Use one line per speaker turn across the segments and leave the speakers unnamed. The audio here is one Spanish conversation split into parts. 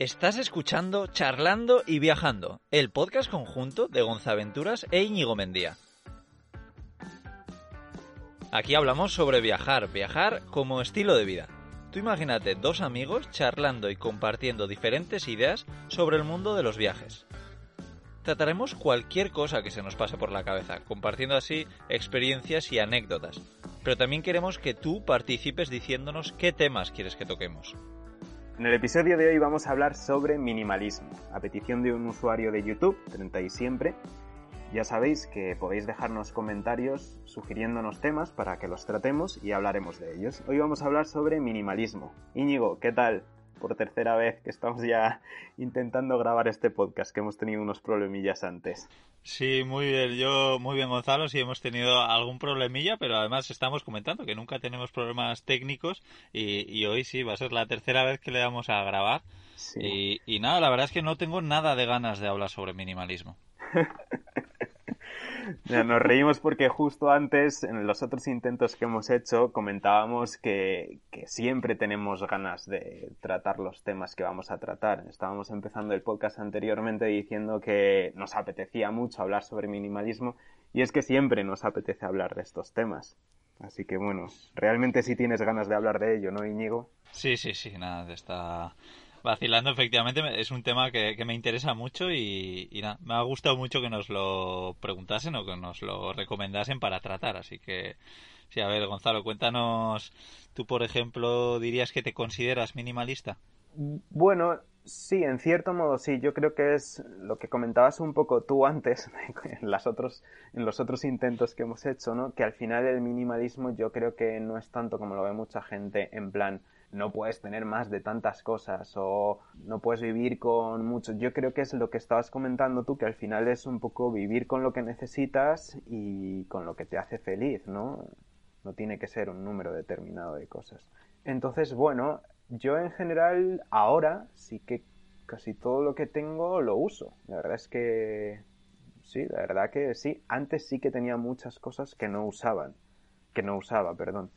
Estás escuchando Charlando y Viajando, el podcast conjunto de Gonzaventuras e Íñigo Mendía. Aquí hablamos sobre viajar, viajar como estilo de vida. Tú imagínate dos amigos charlando y compartiendo diferentes ideas sobre el mundo de los viajes. Trataremos cualquier cosa que se nos pase por la cabeza, compartiendo así experiencias y anécdotas, pero también queremos que tú participes diciéndonos qué temas quieres que toquemos.
En el episodio de hoy vamos a hablar sobre minimalismo, a petición de un usuario de YouTube, 30 y siempre. Ya sabéis que podéis dejarnos comentarios sugiriéndonos temas para que los tratemos y hablaremos de ellos. Hoy vamos a hablar sobre minimalismo. Íñigo, ¿qué tal? Por tercera vez que estamos ya intentando grabar este podcast, que hemos tenido unos problemillas antes.
Sí, muy bien. Yo, muy bien, Gonzalo. Sí, hemos tenido algún problemilla, pero además estamos comentando que nunca tenemos problemas técnicos y, hoy sí, va a ser la tercera vez que le damos a grabar. Y, y nada, la verdad es que no tengo nada de ganas de hablar sobre minimalismo.
nos reímos porque justo antes, en los otros intentos que hemos hecho, comentábamos que, siempre tenemos ganas de tratar los temas que vamos a tratar. Estábamos empezando el podcast anteriormente diciendo que nos apetecía mucho hablar sobre minimalismo y es que siempre nos apetece hablar de estos temas. Así que bueno, realmente sí tienes ganas de hablar de ello, ¿no, Íñigo?
Sí, sí, sí, nada, de esta vacilando, efectivamente, es un tema que, me interesa mucho y, nada, me ha gustado mucho que nos lo preguntasen o que nos lo recomendasen para tratar. Así que, sí, a ver, Gonzalo, cuéntanos, tú, por ejemplo, dirías que te consideras minimalista.
Bueno, sí, en cierto modo sí. Yo creo que es lo que comentabas un poco tú antes en, las otros, en los otros intentos que hemos hecho, ¿no? Que al final el minimalismo yo creo que no es tanto como lo ve mucha gente en plan no puedes tener más de tantas cosas o no puedes vivir con mucho. Yo creo que es lo que estabas comentando tú, que al final es un poco vivir con lo que necesitas y con lo que te hace feliz, ¿no? No tiene que ser un número determinado de cosas. Entonces, bueno, yo en general ahora sí que casi todo lo que tengo lo uso. La verdad es que sí, la verdad que sí. Antes sí que tenía muchas cosas que no usaban, que no usaba, perdón.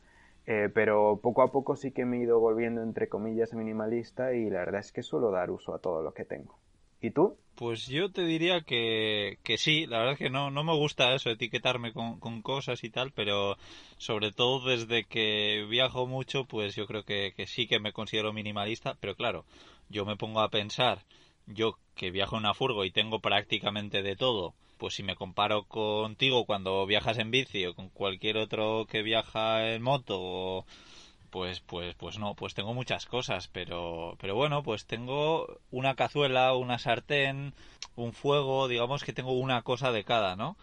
Eh, pero poco a poco sí que me he ido volviendo, entre comillas, minimalista y la verdad es que suelo dar uso a todo lo que tengo. ¿Y tú?
Pues yo te diría que, que sí, la verdad es que no, no me gusta eso, etiquetarme con, con, cosas y tal, pero sobre todo desde que viajo mucho, pues yo creo que, que sí que me considero minimalista, pero claro, yo me pongo a pensar, yo que viajo en una furgo y tengo prácticamente de todo, pues si me comparo contigo cuando viajas en bici o con cualquier otro que viaja en moto, pues, pues, pues no, pues tengo muchas cosas, pero, pero bueno, pues tengo una cazuela, una sartén, un fuego, digamos que tengo una cosa de cada, ¿no?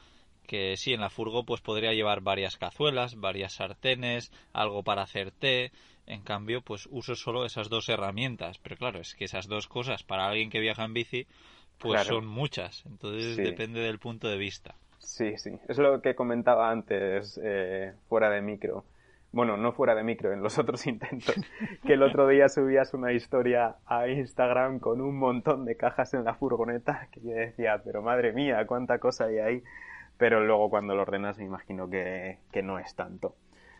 Que sí, en la furgo pues podría llevar varias cazuelas, varias sartenes, algo para hacer té, en cambio pues uso solo esas dos herramientas, pero claro, es que esas dos cosas para alguien que viaja en bici pues son muchas, entonces depende del punto de vista.
Sí, sí, es lo que comentaba antes eh, fuera de micro. Bueno, no fuera de micro, en los otros intentos, que el otro día subías una historia a Instagram con un montón de cajas en la furgoneta, que yo decía, pero madre mía, cuánta cosa hay ahí. Pero luego cuando lo ordenas me imagino que, que no es tanto.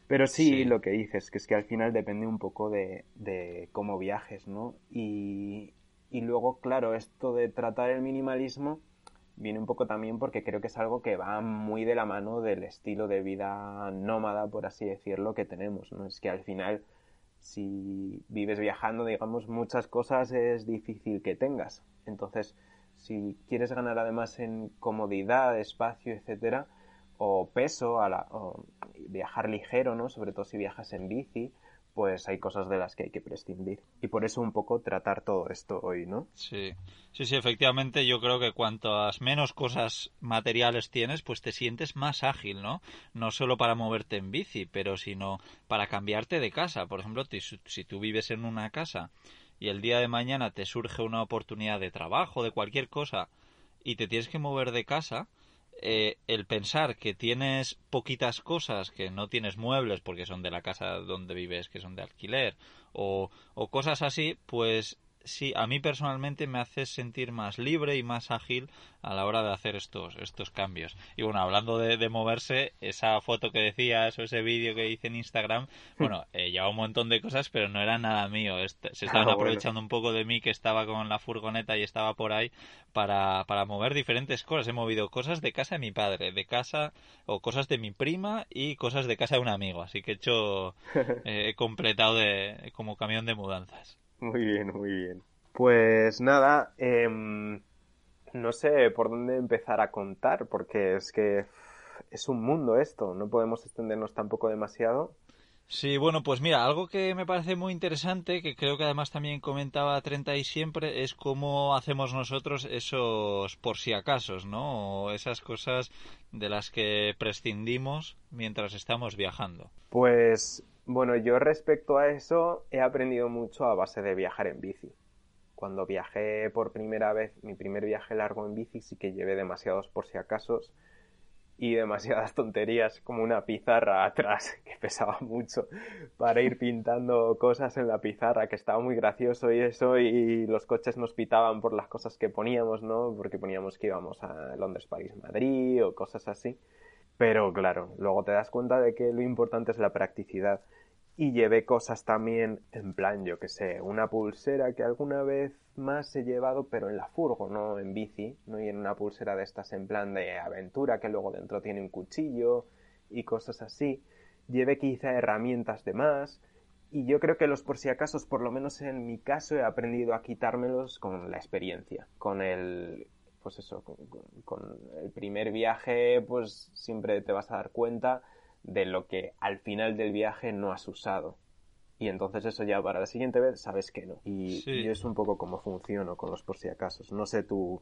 Pero sí, lo que dices, que es que al final depende un poco de, de cómo viajes, ¿no? Y, y luego, claro, esto de tratar el minimalismo viene un poco también porque creo que es algo que va muy de la mano del estilo de vida nómada, por así decirlo, que tenemos, ¿no? Es que al final, si vives viajando, digamos, muchas cosas es difícil que tengas. Entonces, si quieres ganar además en comodidad, espacio, etcétera, o peso, a la, o viajar ligero, ¿no? Sobre todo si viajas en bici, pues hay cosas de las que hay que prescindir. Y por eso un poco tratar todo esto hoy, ¿no?
Sí, sí, sí, efectivamente yo creo que cuantas menos cosas materiales tienes, pues te sientes más ágil, ¿no? No solo para moverte en bici, pero sino para cambiarte de casa. Por ejemplo, si tú vives en una casa y el día de mañana te surge una oportunidad de trabajo, de cualquier cosa, y te tienes que mover de casa, eh, el pensar que tienes poquitas cosas, que no tienes muebles porque son de la casa donde vives, que son de alquiler, o, o cosas así, pues sí, a mí personalmente me hace sentir más libre y más ágil a la hora de hacer estos, estos cambios. Y bueno, hablando de, moverse, esa foto que decías o ese vídeo que hice en Instagram, bueno, eh, lleva un montón de cosas, pero no era nada mío. se estaban ah, aprovechando un poco de mí que estaba con la furgoneta y estaba por ahí para, para mover diferentes cosas. He movido cosas de casa de mi padre, de casa o cosas de mi prima y cosas de casa de un amigo. Así que he hecho, eh, he completado de, como camión de mudanzas.
Muy bien, muy bien. Pues nada, em, no sé por dónde empezar a contar, porque es que es un mundo esto, no podemos extendernos tampoco demasiado.
Sí, bueno, pues mira, algo que me parece muy interesante, que creo que además también comentaba Trenta y siempre, es cómo hacemos nosotros esos por si acasos, ¿no? O esas cosas de las que prescindimos mientras estamos viajando.
Pues bueno, yo respecto a eso he aprendido mucho a base de viajar en bici. Cuando viajé por primera vez, mi primer viaje largo en bici, sí que llevé demasiados por si acasos y demasiadas tonterías como una pizarra atrás que pesaba mucho para ir pintando cosas en la pizarra que estaba muy gracioso y eso y los coches nos pitaban por las cosas que poníamos, ¿no? Porque poníamos que íbamos a Londres, París, Madrid o cosas así. Pero claro, luego te das cuenta de que lo importante es la practicidad y llevé cosas también en plan, yo que sé, una pulsera que alguna vez más he llevado, pero en la furgo, no en bici, no y en una pulsera de estas en plan de aventura que luego dentro tiene un cuchillo y cosas así. Llevé quizá herramientas de más y yo creo que los por si acaso, por lo menos en mi caso, he aprendido a quitármelos con la experiencia, con el pues eso, con, con el primer viaje, pues siempre te vas a dar cuenta de lo que al final del viaje no has usado. Y entonces eso ya para la siguiente vez sabes que no. Y es un poco como funciono con los por si acaso. No sé tú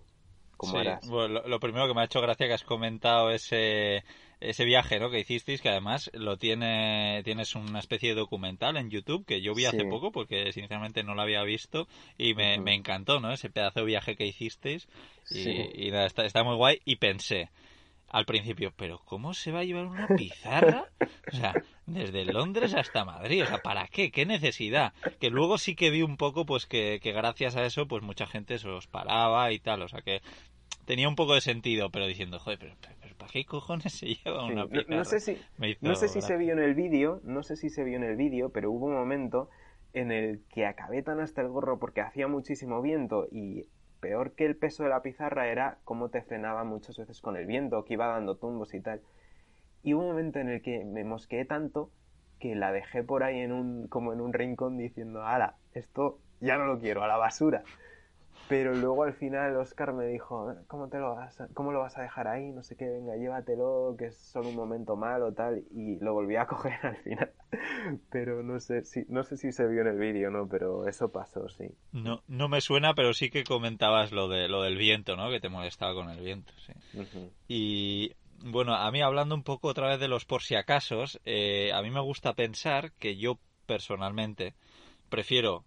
cómo harás.
lo, primero que me ha hecho gracia que has comentado ese, ese viaje ¿no? que hicisteis, que además lo tiene, tienes una especie de documental en YouTube que yo vi hace poco porque sinceramente no lo había visto y me, encantó, ¿no? Ese pedazo de viaje que hicisteis y, está, está muy guay y pensé, al principio, pero ¿cómo se va a llevar una pizarra? O sea, desde Londres hasta Madrid, o sea, ¿para qué? ¿Qué necesidad? Que luego sí que vi un poco, pues que, gracias a eso, pues mucha gente se os paraba y tal, o sea que tenía un poco de sentido, pero diciendo, joder, pero, ¿para qué cojones se lleva una pizarra?
No, sé si, no sé si se vio en el vídeo, no sé si se vio en el vídeo, pero hubo un momento en el que acabé tan hasta el gorro porque hacía muchísimo viento y peor que el peso de la pizarra era cómo te frenaba muchas veces con el viento, que iba dando tumbos y tal. Y hubo un momento en el que me mosqueé tanto que la dejé por ahí en un, como en un rincón diciendo, ala, esto ya no lo quiero, a la basura. Pero luego al final Oscar me dijo, ¿cómo, te lo vas a, ¿cómo lo vas a dejar ahí? No sé qué, venga, llévatelo, que es solo un momento malo, tal. Y lo volví a coger al final. Pero no sé si, no sé si se vio en el vídeo, ¿no? Pero eso pasó, sí.
No, no me suena, pero sí que comentabas lo, de, lo del viento, ¿no? Que te molestaba con el viento, sí. Y bueno, a mí hablando un poco otra vez de los por si acasos, eh, a mí me gusta pensar que yo personalmente prefiero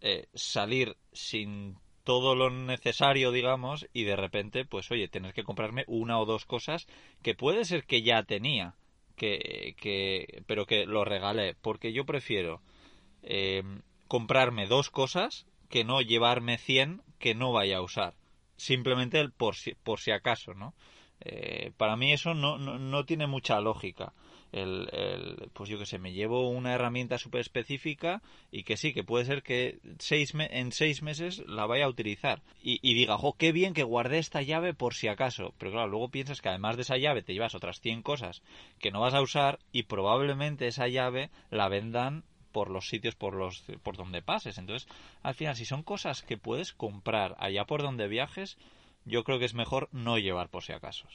eh, salir sin todo lo necesario, digamos, y de repente, pues oye, tener que comprarme una o dos cosas que puede ser que ya tenía, que, que pero que lo regalé, porque yo prefiero eh, comprarme dos cosas que no llevarme 100 que no vaya a usar. Simplemente por si, por si acaso, ¿no? Eh, para mí eso no, no, no tiene mucha lógica el, pues yo que sé, me llevo una herramienta súper específica y que sí, que puede ser que seis en seis meses la vaya a utilizar y, diga, jo, qué bien que guardé esta llave por si acaso. Pero claro, luego piensas que además de esa llave te llevas otras 100 cosas que no vas a usar y probablemente esa llave la vendan por los sitios por los por donde pases. Entonces, al final, si son cosas que puedes comprar allá por donde viajes, yo creo que es mejor no llevar por si acaso.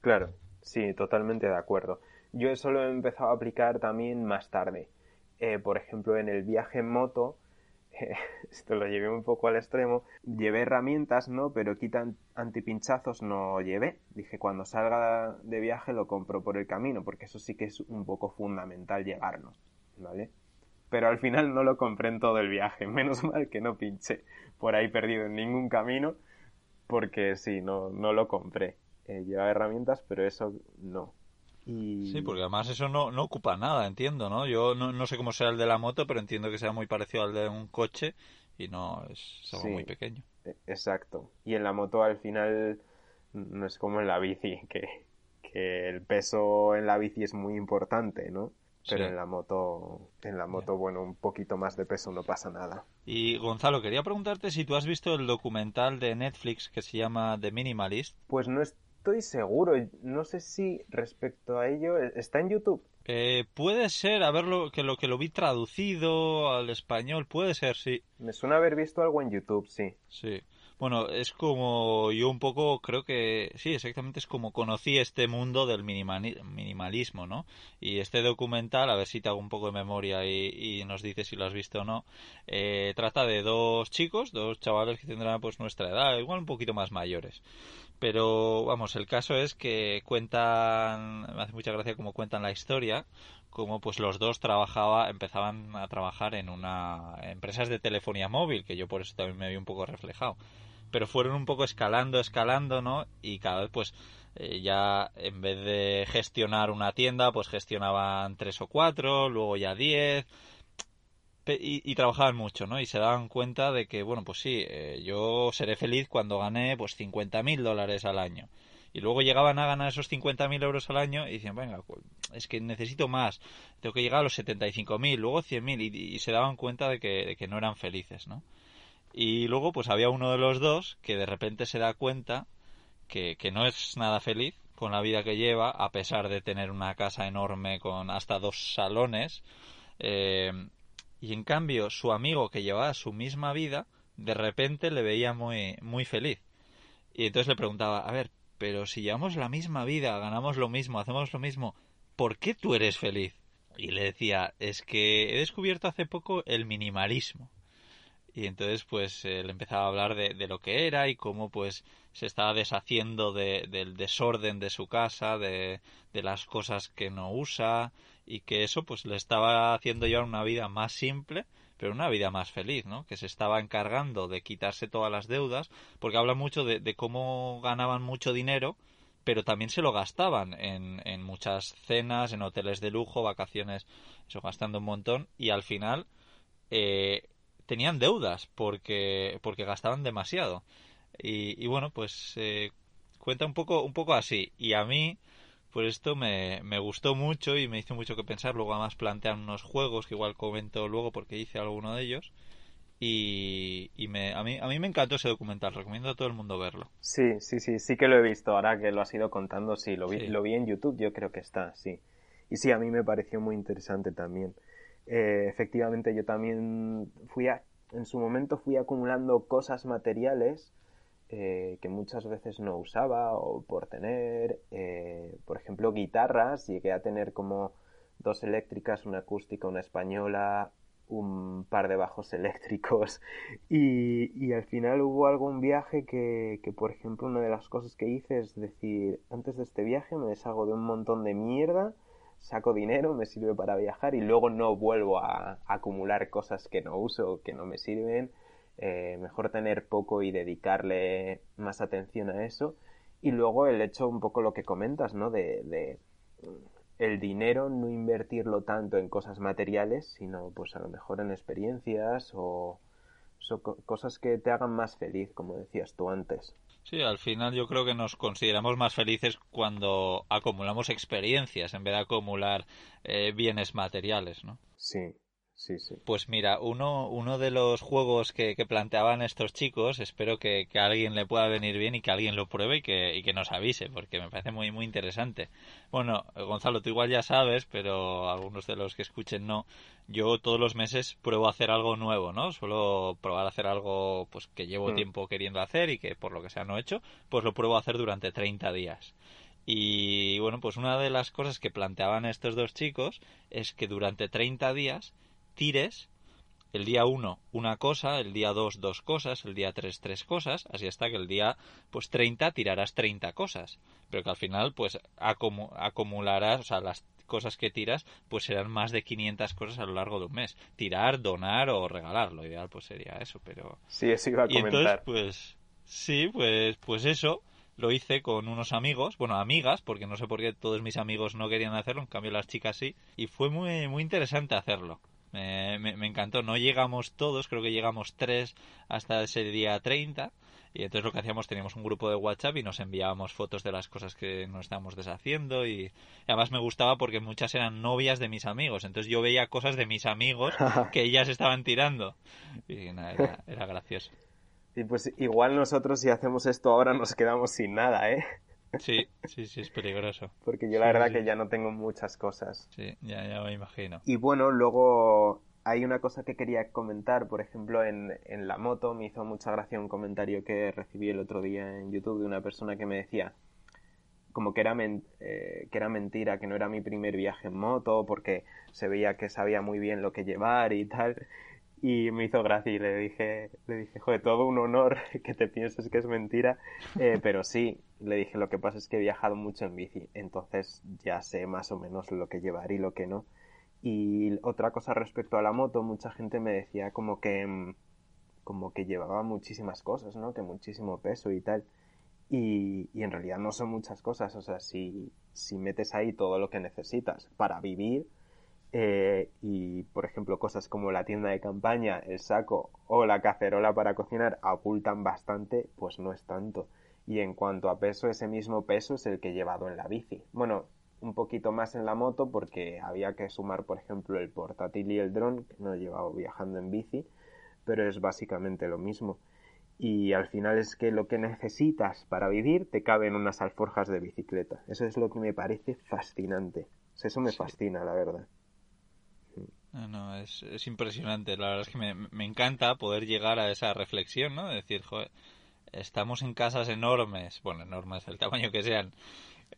Claro, sí, totalmente de acuerdo. Yo eso lo he empezado a aplicar también más tarde. eh, por ejemplo, en el viaje en moto, esto lo llevé un poco al extremo, llevé herramientas, ¿no? Pero quitan antipinchazos no llevé. Dije, cuando salga de viaje lo compro por el camino, porque eso sí que es un poco fundamental llevarnos, ¿vale? Pero al final no lo compré en todo el viaje, menos mal que no pinché por ahí perdido en ningún camino, porque sí, no, no lo compré. Eh, llevaba herramientas, pero eso no.
Sí, porque además eso no, no ocupa nada, entiendo, ¿no? Yo no, no, sé cómo será el de la moto, pero entiendo que sea muy parecido al de un coche y no es algo muy pequeño.
E, exacto. Y en la moto al final no es como en la bici, que, que el peso en la bici es muy importante, ¿no? Pero en la moto, en la moto, bueno, un poquito más de peso no pasa nada.
Y Gonzalo, quería preguntarte si tú has visto el documental de Netflix que se llama The Minimalist.
Pues no es estoy seguro. No sé si respecto a ello está en YouTube.
Eh, puede ser, a ver lo, que lo que lo vi traducido al español, puede ser, sí.
Me suena haber visto algo en YouTube, sí.
Sí. Bueno, es como yo un poco creo que sí, exactamente es como conocí este mundo del minimalismo, ¿no? Y este documental, a ver si te hago un poco de memoria y, nos dices si lo has visto o no, eh, trata de dos chicos, dos chavales que tendrán pues nuestra edad, igual un poquito más mayores. Pero vamos, el caso es que cuentan, me hace mucha gracia como cuentan la historia, como pues los dos trabajaba, empezaban a trabajar en una empresas de telefonía móvil, que yo por eso también me vi un poco reflejado. Pero fueron un poco escalando, escalando, ¿no? Y cada vez pues eh, ya en vez de gestionar una tienda, pues gestionaban tres o cuatro, luego ya diez, y, trabajaban mucho, ¿no? Y se daban cuenta de que, bueno, pues sí, eh, yo seré feliz cuando gane pues 50.000 dólares al año. Y luego llegaban a ganar esos 50.000 euros al año y decían, venga, es que necesito más, tengo que llegar a los 75.000, luego 100.000 y, y se daban cuenta de que, de que no eran felices, ¿no? Y luego pues había uno de los dos que de repente se da cuenta que, que no es nada feliz con la vida que lleva, a pesar de tener una casa enorme con hasta dos salones, eh, y en cambio su amigo que llevaba su misma vida, de repente le veía muy, muy feliz. Y entonces le preguntaba, a ver, pero si llevamos la misma vida, ganamos lo mismo, hacemos lo mismo, ¿por qué tú eres feliz? Y le decía, es que he descubierto hace poco el minimalismo. Y entonces pues él empezaba a hablar de, de, lo que era y cómo pues se estaba deshaciendo de, del desorden de su casa, de, de las cosas que no usa, y que eso pues le estaba haciendo llevar una vida más simple pero una vida más feliz, ¿no? Que se estaba encargando de quitarse todas las deudas, porque habla mucho de, cómo ganaban mucho dinero, pero también se lo gastaban en, en, muchas cenas, en hoteles de lujo, vacaciones, eso gastando un montón, y al final eh, tenían deudas porque, porque gastaban demasiado. Y, y bueno, pues eh, cuenta un poco, un poco así. Y a mí, por esto me, me, gustó mucho y me hizo mucho que pensar. Luego además plantean unos juegos que igual comento luego porque hice alguno de ellos. Y, y me, a, mí, a mí me encantó ese documental, recomiendo a todo el mundo verlo.
Sí, sí, sí, sí que lo he visto. Ahora que lo has ido contando, sí, lo vi, lo vi en YouTube, yo creo que está, sí. Y sí, a mí me pareció muy interesante también. Eh, efectivamente, yo también fui a, en su momento fui acumulando cosas materiales eh, que muchas veces no usaba o por tener, eh, por ejemplo, guitarras, llegué a tener como dos eléctricas, una acústica, una española, un par de bajos eléctricos. Y, al final hubo algún viaje que, por ejemplo, una de las cosas que hice es decir, antes de este viaje me deshago de un montón de mierda, saco dinero, me sirve para viajar y luego no vuelvo a acumular cosas que no uso, que no me sirven eh, mejor tener poco y dedicarle más atención a eso. Y luego el hecho, un poco lo que comentas, ¿no? De, de el dinero, no invertirlo tanto en cosas materiales, sino pues a lo mejor en experiencias o, cosas que te hagan más feliz, como decías tú antes.
Sí, al final yo creo que nos consideramos más felices cuando acumulamos experiencias en vez de acumular eh, bienes materiales, ¿no?
Sí,
pues mira, uno, uno de los juegos que, planteaban estos chicos, espero que, a alguien le pueda venir bien y que alguien lo pruebe y que, y que nos avise, porque me parece muy, muy interesante. Bueno, Gonzalo, tú igual ya sabes, pero algunos de los que escuchen no. Yo todos los meses pruebo a hacer algo nuevo, ¿no? Suelo probar a hacer algo pues que llevo mm. tiempo queriendo hacer y que por lo que sea no he hecho, pues lo pruebo a hacer durante 30 días. Y bueno, pues una de las cosas que planteaban estos dos chicos es que durante 30 días tires el día 1 una cosa, el día 2 dos cosas, el día 3 tres cosas, así hasta que el día pues 30 tirarás 30 cosas, pero que al final pues acumularás, o sea, las cosas que tiras pues serán más de 500 cosas a lo largo de un mes. Tirar, donar o regalar, lo ideal pues sería eso, pero...
Sí, eso iba a comentar.
Y entonces pues sí, pues, pues eso lo hice con unos amigos, bueno, amigas, porque no sé por qué todos mis amigos no querían hacerlo, en cambio las chicas sí, y fue muy, muy interesante hacerlo. Me, encantó, no llegamos todos, creo que llegamos tres hasta ese día 30, y entonces lo que hacíamos, teníamos un grupo de WhatsApp y nos enviábamos fotos de las cosas que nos estábamos deshaciendo, y, además me gustaba porque muchas eran novias de mis amigos, entonces yo veía cosas de mis amigos que ellas estaban tirando, y nada, era gracioso.
Y pues igual nosotros si hacemos esto ahora nos quedamos sin nada, ¿eh?
Sí, sí, sí, es peligroso.
Porque yo la verdad que ya no tengo muchas cosas.
Sí, ya, ya me imagino.
Y bueno, luego hay una cosa que quería comentar, por ejemplo, en, en la moto me hizo mucha gracia un comentario que recibí el otro día en YouTube de una persona que me decía como que era, eh, que era mentira, que no era mi primer viaje en moto, porque se veía que sabía muy bien lo que llevar y tal y me hizo gracia y le dije, le dije, joder, todo un honor que te pienses que es mentira, eh, pero sí, le dije, lo que pasa es que he viajado mucho en bici, entonces ya sé más o menos lo que llevar y lo que no. Y otra cosa respecto a la moto, mucha gente me decía como que, mm, como que llevaba muchísimas cosas, ¿no? Que muchísimo peso y tal. Y, y en realidad no son muchas cosas, o sea, si, si metes ahí todo lo que necesitas para vivir, eh, y, por ejemplo, cosas como la tienda de campaña, el saco o la cacerola para cocinar ocultan bastante, pues no es tanto. Y en cuanto a peso, ese mismo peso es el que he llevado en la bici. Bueno, un poquito más en la moto porque había que sumar, por ejemplo, el portátil y el dron, que no he llevado viajando en bici, pero es básicamente lo mismo. Y al final es que lo que necesitas para vivir te cabe en unas alforjas de bicicleta. Eso es lo que me parece fascinante. eso me fascina, la verdad.
No, es, es, impresionante. La verdad es que me, me, encanta poder llegar a esa reflexión, ¿no? De decir, joder, estamos en casas enormes, bueno, enormes, el tamaño que sean,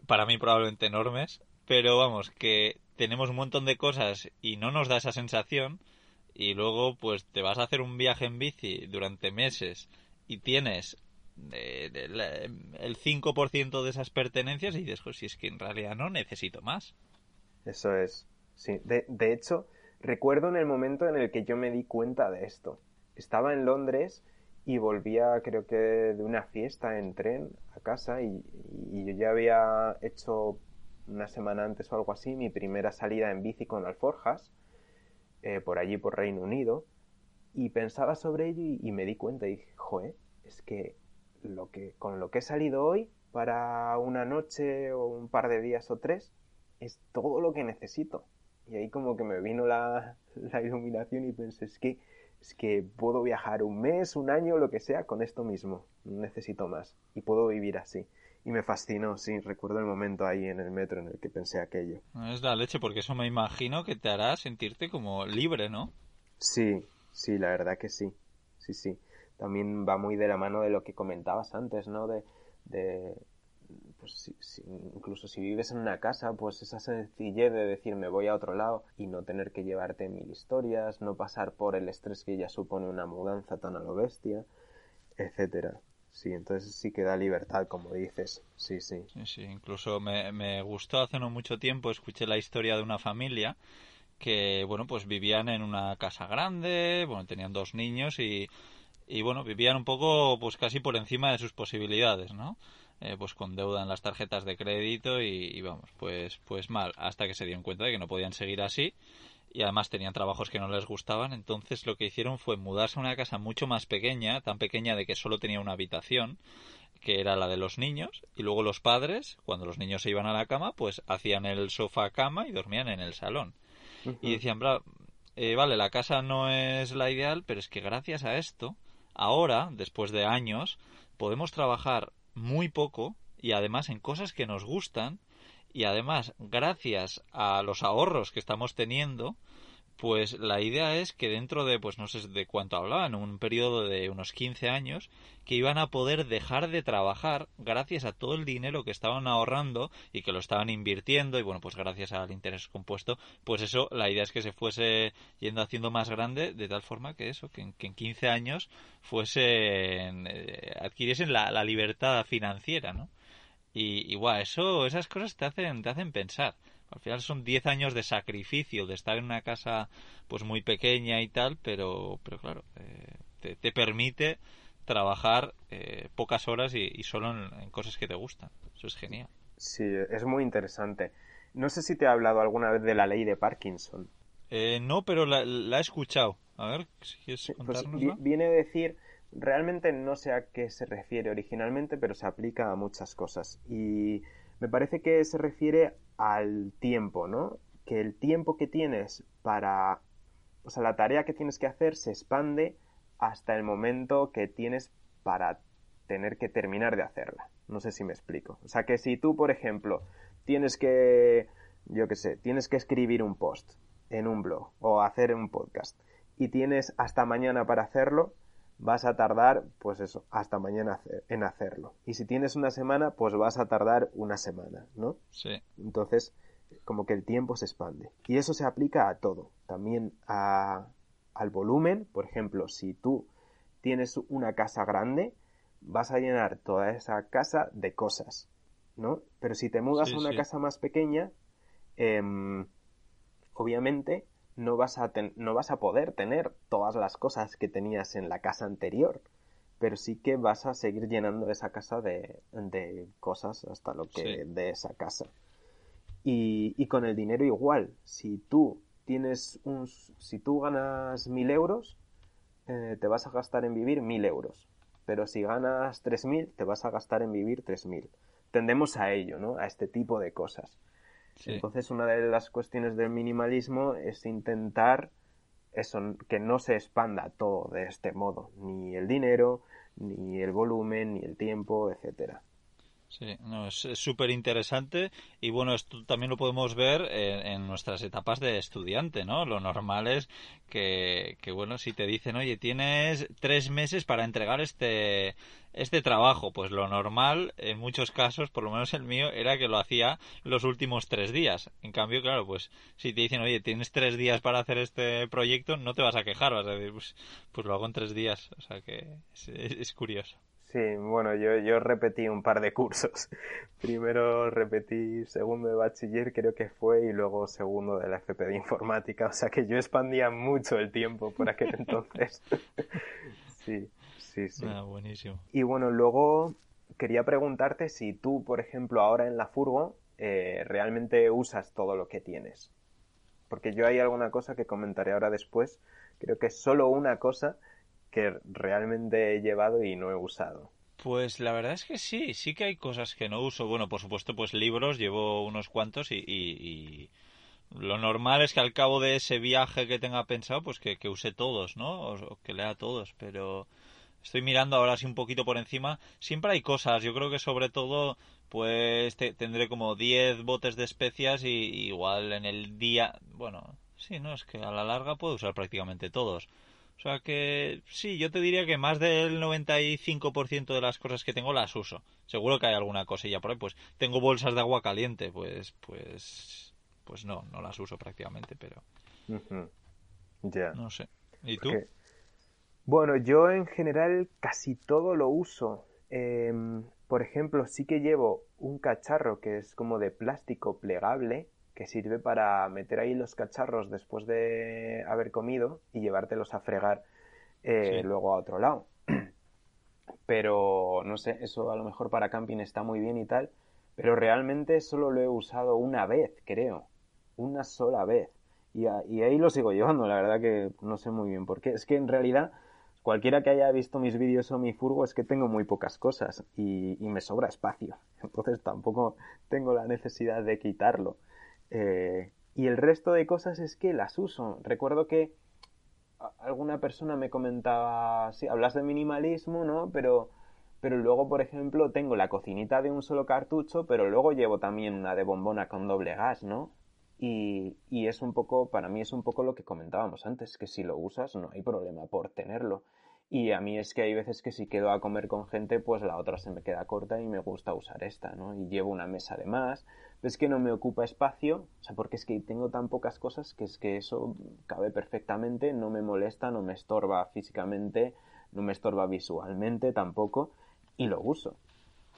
para mí probablemente enormes, pero vamos, que tenemos un montón de cosas y no nos da esa sensación y luego pues te vas a hacer un viaje en bici durante meses y tienes eh, el 5% de esas pertenencias y dices, si es que en realidad no necesito más.
Eso es, sí. De, de hecho, Recuerdo en el momento en el que yo me di cuenta de esto. Estaba en Londres y volvía creo que de una fiesta en tren a casa y, yo ya había hecho una semana antes o algo así mi primera salida en bici con alforjas eh, por allí por Reino Unido y pensaba sobre ello y, me di cuenta y dije, joe, es que, lo que con lo que he salido hoy para una noche o un par de días o tres es todo lo que necesito. Y ahí como que me vino la, iluminación y pensé, es que, es que puedo viajar un mes, un año, lo que sea, con esto mismo. No necesito más. Y puedo vivir así. Y me fascinó, sí, recuerdo el momento ahí en el metro en el que pensé aquello.
Es la leche, porque eso me imagino que te hará sentirte como libre, ¿no?
Sí, sí, la verdad que sí. Sí, sí. También va muy de la mano de lo que comentabas antes, ¿no? De, de pues incluso si vives en una casa, pues esa sencillez de decir me voy a otro lado y no tener que llevarte mil historias, no pasar por el estrés que ya supone una mudanza tan a lo bestia, etcétera. Sí, entonces sí que da libertad, como dices. Sí, sí.
Sí, sí. Incluso me, me gustó hace no mucho tiempo, escuché la historia de una familia que, bueno, pues vivían en una casa grande, bueno, tenían dos niños y, y bueno, vivían un poco, pues casi por encima de sus posibilidades, ¿no? Eh, pues con deuda en las tarjetas de crédito y, vamos, pues, pues mal, hasta que se dieron cuenta de que no podían seguir así y además tenían trabajos que no les gustaban, entonces lo que hicieron fue mudarse a una casa mucho más pequeña, tan pequeña de que solo tenía una habitación, que era la de los niños, y luego los padres, cuando los niños se iban a la cama, pues hacían el sofá cama y dormían en el salón. Y decían, eh, vale, la casa no es la ideal, pero es que gracias a esto, ahora, después de años, podemos trabajar muy poco y además en cosas que nos gustan y además gracias a los ahorros que estamos teniendo Pues la idea es que dentro de, pues no sé de cuánto hablaban, un periodo de unos 15 años, que iban a poder dejar de trabajar gracias a todo el dinero que estaban ahorrando y que lo estaban invirtiendo y bueno, pues gracias al interés compuesto, pues eso, la idea es que se fuese yendo haciendo más grande de tal forma que eso, que en, que en 15 años fuesen, eh, adquiriesen la, la, libertad financiera, ¿no? Y, y eso, esas cosas te hacen, te hacen pensar. Al final son 10 años de sacrificio, de estar en una casa pues muy pequeña y tal, pero, pero claro, eh, te, permite trabajar eh, pocas horas y, solo en, cosas que te gustan. Eso es genial.
Sí, es muy interesante. No sé si te he hablado alguna vez de la ley de Parkinson.
Eh, no, pero la, he escuchado. A ver, si quieres pues
viene a decir, realmente no sé a qué se refiere originalmente, pero se aplica a muchas cosas. Y me parece que se refiere al tiempo, ¿no? Que el tiempo que tienes para, o sea, la tarea que tienes que hacer se expande hasta el momento que tienes para tener que terminar de hacerla. No sé si me explico. O sea, que si tú, por ejemplo, tienes que, yo qué sé, tienes que escribir un post en un blog o hacer un podcast y tienes hasta mañana para hacerlo, vas a tardar, pues eso, hasta mañana en hacerlo. Y si tienes una semana, pues vas a tardar una semana, ¿no?
Sí.
Entonces, como que el tiempo se expande. Y eso se aplica a todo. También a, al volumen. Por ejemplo, si tú tienes una casa grande, vas a llenar toda esa casa de cosas, ¿no? Pero si te mudas a una casa más pequeña, em, obviamente no vas, a no vas a poder tener todas las cosas que tenías en la casa anterior, pero sí que vas a seguir llenando esa casa de, cosas hasta lo que de esa casa. Y, con el dinero igual, si tú tienes un, si tú ganas mil euros, eh, te vas a gastar en vivir mil euros. Pero si ganas tres mil, te vas a gastar en vivir tres mil. Tendemos a ello, ¿no? A este tipo de cosas. Entonces, una de las cuestiones del minimalismo es intentar eso, que no se expanda todo de este modo, ni el dinero, ni el volumen, ni el tiempo, etcétera.
Sí, no, es súper interesante y bueno, esto también lo podemos ver en, nuestras etapas de estudiante, ¿no? Lo normal es que, que, bueno, si te dicen, oye, tienes tres meses para entregar este, este trabajo, pues lo normal, en muchos casos, por lo menos el mío, era que lo hacía los últimos tres días. En cambio, claro, pues si te dicen, oye, tienes tres días para hacer este proyecto, no te vas a quejar, vas a decir, pues, pues lo hago en tres días. O sea que es curioso.
Sí, bueno, yo, yo repetí un par de cursos. Primero repetí segundo de bachiller, creo que fue, y luego segundo de la FP de informática. O sea que yo expandía mucho el tiempo por aquel entonces. sí, sí, sí.
Ah, buenísimo.
Y bueno, luego quería preguntarte si tú, por ejemplo, ahora en la furgo, eh, realmente usas todo lo que tienes. Porque yo hay alguna cosa que comentaré ahora después. Creo que es solo una cosa que realmente he llevado y no he usado.
Pues la verdad es que sí, sí que hay cosas que no uso. Bueno, por supuesto, pues libros llevo unos cuantos y, lo normal es que al cabo de ese viaje que tenga pensado, pues que, use todos, ¿no? O, que lea todos, pero estoy mirando ahora así un poquito por encima. Siempre hay cosas, yo creo que sobre todo, pues tendré como 10 botes de especias y igual en el día, bueno, sí, no, es que a la larga puedo usar prácticamente todos. O sea que sí, yo te diría que más del 95% de las cosas que tengo las uso. Seguro que hay alguna cosilla por ahí. Pues tengo bolsas de agua caliente, pues, pues, pues no, no las uso prácticamente, pero.
Ya.
No sé. ¿Y tú?
Bueno, yo en general casi todo lo uso. Em, por ejemplo, sí que llevo un cacharro que es como de plástico plegable que sirve para meter ahí los cacharros después de haber comido y llevártelos a fregar eh, luego a otro lado. Pero no sé, eso a lo mejor para camping está muy bien y tal, pero realmente solo lo he usado una vez, creo. Una sola vez. Y, ahí lo sigo llevando, la verdad que no sé muy bien por qué. Es que en realidad cualquiera que haya visto mis vídeos o mi furgo es que tengo muy pocas cosas y, y, me sobra espacio. Entonces tampoco tengo la necesidad de quitarlo. Eh, y el resto de cosas es que las uso. Recuerdo que alguna persona me comentaba, sí, hablas de minimalismo, ¿no? Pero, pero luego, por ejemplo, tengo la cocinita de un solo cartucho, pero luego llevo también una de bombona con doble gas, ¿no? Y, y, es un poco, para mí es un poco lo que comentábamos antes, que si lo usas no hay problema por tenerlo. Y a mí es que hay veces que si quedo a comer con gente, pues la otra se me queda corta y me gusta usar esta, ¿no? Y llevo una mesa de más. Es que no me ocupa espacio, o sea, porque es que tengo tan pocas cosas que es que eso cabe perfectamente, no me molesta, no me estorba físicamente, no me estorba visualmente tampoco, y lo uso.